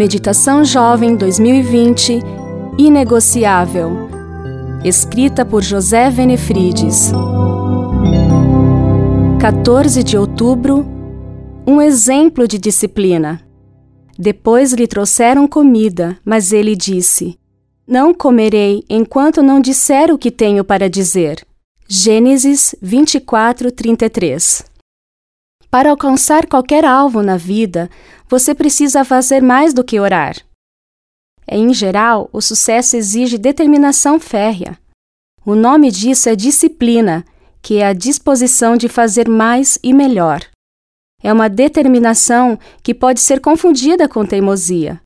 Meditação Jovem 2020 Inegociável. Escrita por José Venefrides. 14 de outubro Um exemplo de disciplina. Depois lhe trouxeram comida, mas ele disse: Não comerei enquanto não disser o que tenho para dizer. Gênesis 24, 33 Para alcançar qualquer alvo na vida, você precisa fazer mais do que orar. Em geral, o sucesso exige determinação férrea. O nome disso é disciplina, que é a disposição de fazer mais e melhor. É uma determinação que pode ser confundida com teimosia.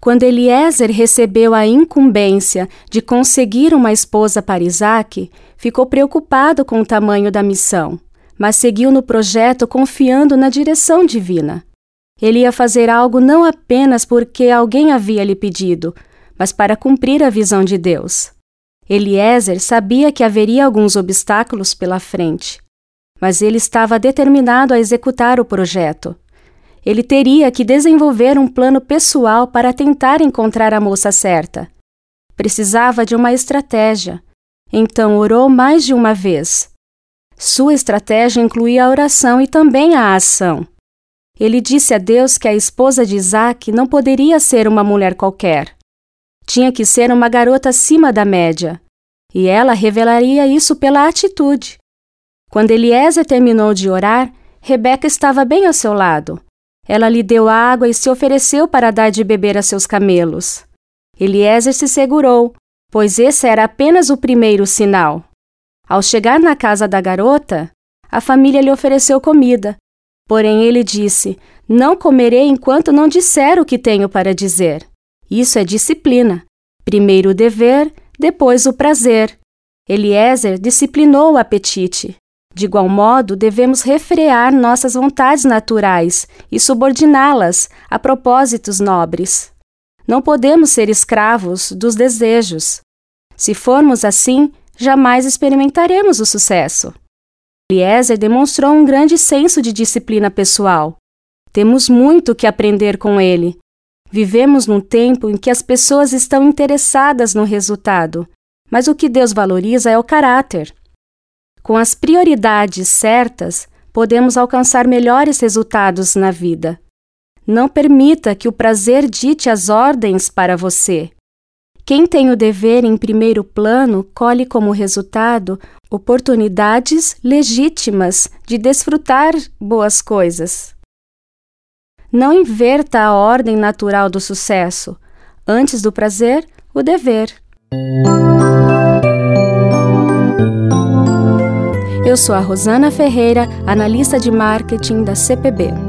Quando Eliezer recebeu a incumbência de conseguir uma esposa para Isaac, ficou preocupado com o tamanho da missão, mas seguiu no projeto confiando na direção divina. Ele ia fazer algo não apenas porque alguém havia lhe pedido, mas para cumprir a visão de Deus. Eliezer sabia que haveria alguns obstáculos pela frente, mas ele estava determinado a executar o projeto. Ele teria que desenvolver um plano pessoal para tentar encontrar a moça certa. Precisava de uma estratégia, então orou mais de uma vez. Sua estratégia incluía a oração e também a ação. Ele disse a Deus que a esposa de Isaac não poderia ser uma mulher qualquer. Tinha que ser uma garota acima da média. E ela revelaria isso pela atitude. Quando Eliezer terminou de orar, Rebeca estava bem ao seu lado. Ela lhe deu água e se ofereceu para dar de beber a seus camelos. Eliezer se segurou, pois esse era apenas o primeiro sinal. Ao chegar na casa da garota, a família lhe ofereceu comida, Porém ele disse: Não comerei enquanto não disser o que tenho para dizer. Isso é disciplina. Primeiro o dever, depois o prazer. Eliezer disciplinou o apetite. De igual modo, devemos refrear nossas vontades naturais e subordiná-las a propósitos nobres. Não podemos ser escravos dos desejos. Se formos assim, jamais experimentaremos o sucesso. Eliezer demonstrou um grande senso de disciplina pessoal. Temos muito que aprender com ele. Vivemos num tempo em que as pessoas estão interessadas no resultado, mas o que Deus valoriza é o caráter. Com as prioridades certas, podemos alcançar melhores resultados na vida. Não permita que o prazer dite as ordens para você. Quem tem o dever em primeiro plano colhe como resultado oportunidades legítimas de desfrutar boas coisas. Não inverta a ordem natural do sucesso. Antes do prazer, o dever. Eu sou a Rosana Ferreira, analista de marketing da CPB.